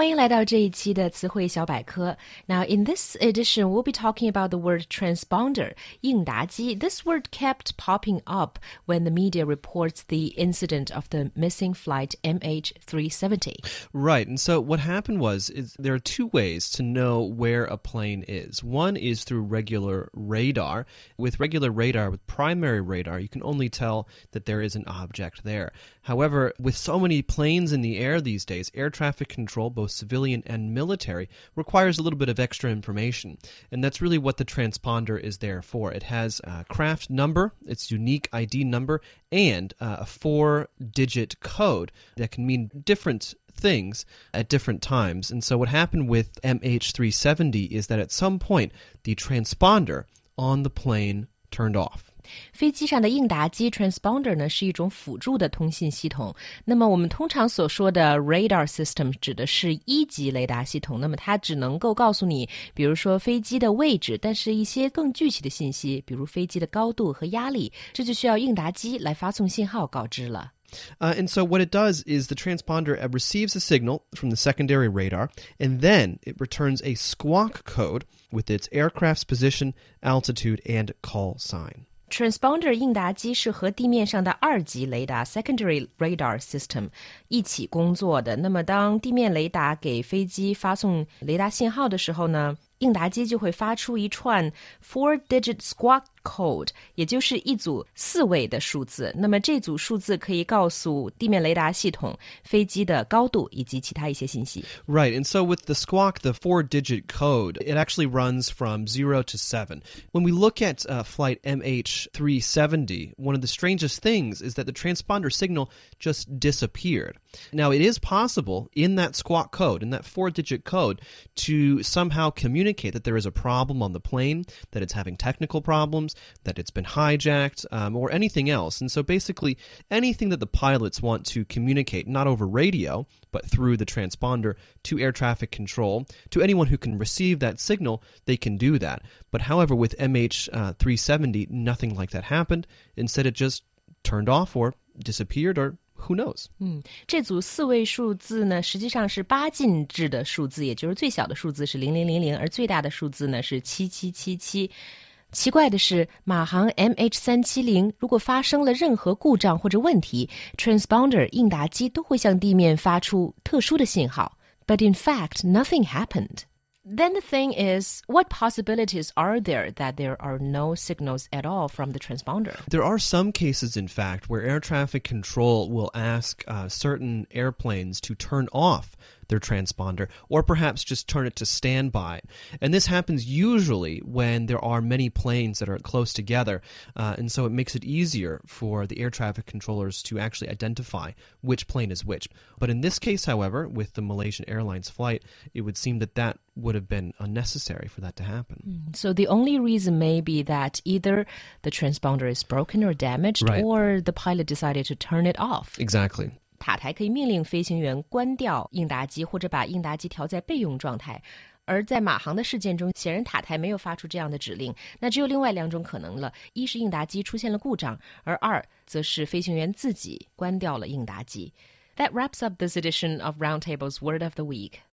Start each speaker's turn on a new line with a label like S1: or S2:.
S1: 欢迎来到这一期的词汇小百科。Now, in this edition, we'll be talking about the word transponder, 应答机. This word kept popping up when the media reports the incident of the missing flight MH370.
S2: Right. And so what happened was is there are two ways to know where a plane is. One is through regular radar. With regular radar, with primary radar, you can only tell that there is an object there. However, with so many planes in the air these days, air traffic control both civilian and military, requires a little bit of extra information. And that's really what the transponder is there for. It has a craft number, its unique ID number, and uh, a four digit code that can mean different things at different times. And so what happened with MH370 is that at some point the transponder on the plane turned off.
S1: 飞机上的应答机 transponder 呢是一种辅助的通信系统。那么我们通常所说的 radar system 指的是一级雷达系统。那么它只能够告诉你，比如说飞机的位置，但是一些更具体的信息，比如飞机的高度和压力，这就需要应答机来发送信号告知了。
S2: Uh, and so what it does is the transponder receives a signal from the secondary radar, and then it returns a squawk code with its aircraft's position, altitude, and call sign.
S1: Transponder 应答机是和地面上的二级雷达 （secondary radar system） 一起工作的。那么，当地面雷达给飞机发送雷达信号的时候呢，应答机就会发出一串 four-digit squawk code，也就是一组四位的数字。那么这组数字可以告诉地面雷达系统飞机的高度以及其他一些信息。
S2: Right, and so with the squawk, the four-digit code, it actually runs from zero to seven. When we look at uh, flight MH370, one of the strangest things is that the transponder signal just disappeared. Now, it is possible in that squawk code, in that four-digit code, to somehow communicate communicate that there is a problem on the plane, that it's having technical problems, that it's been hijacked, um, or anything else. And so basically, anything that the pilots want to communicate, not over radio, but through the transponder to air traffic control, to anyone who can receive that signal, they can do that. But however, with MH370, uh, nothing like that happened. Instead, it just turned off or disappeared or who knows？
S1: 嗯，这组四位数字呢，实际上是八进制的数字，也就是最小的数字是零零零零，而最大的数字呢是七七七七。 奇怪的是，马航 MH 三七零如果发生了任何故障或者问题，transponder 应答机都会向地面发出特殊的信号。But in fact, nothing happened. Then the thing is, what possibilities are there that there are no signals at all from the transponder?
S2: There are some cases, in fact, where air traffic control will ask uh, certain airplanes to turn off their transponder, or perhaps just turn it to standby. And this happens usually when there are many planes that are close together, uh, and so it makes it easier for the air traffic controllers to actually identify which plane is which. But in this case, however, with the Malaysian Airlines flight, it would seem that that would have been unnecessary for that to happen.
S1: Mm. So the only reason may be that either the transponder is broken or damaged,
S2: right.
S1: or the pilot decided to turn it off.
S2: Exactly.
S1: 塔台可以命令飞行员关掉应答机，或者把应答机调在备用状态。而在马航的事件中，显然塔台没有发出这样的指令。那只有另外两种可能了：一是应答机出现了故障，而二则是飞行员自己关掉了应答机。That wraps up this edition of Roundtable's Word of the Week.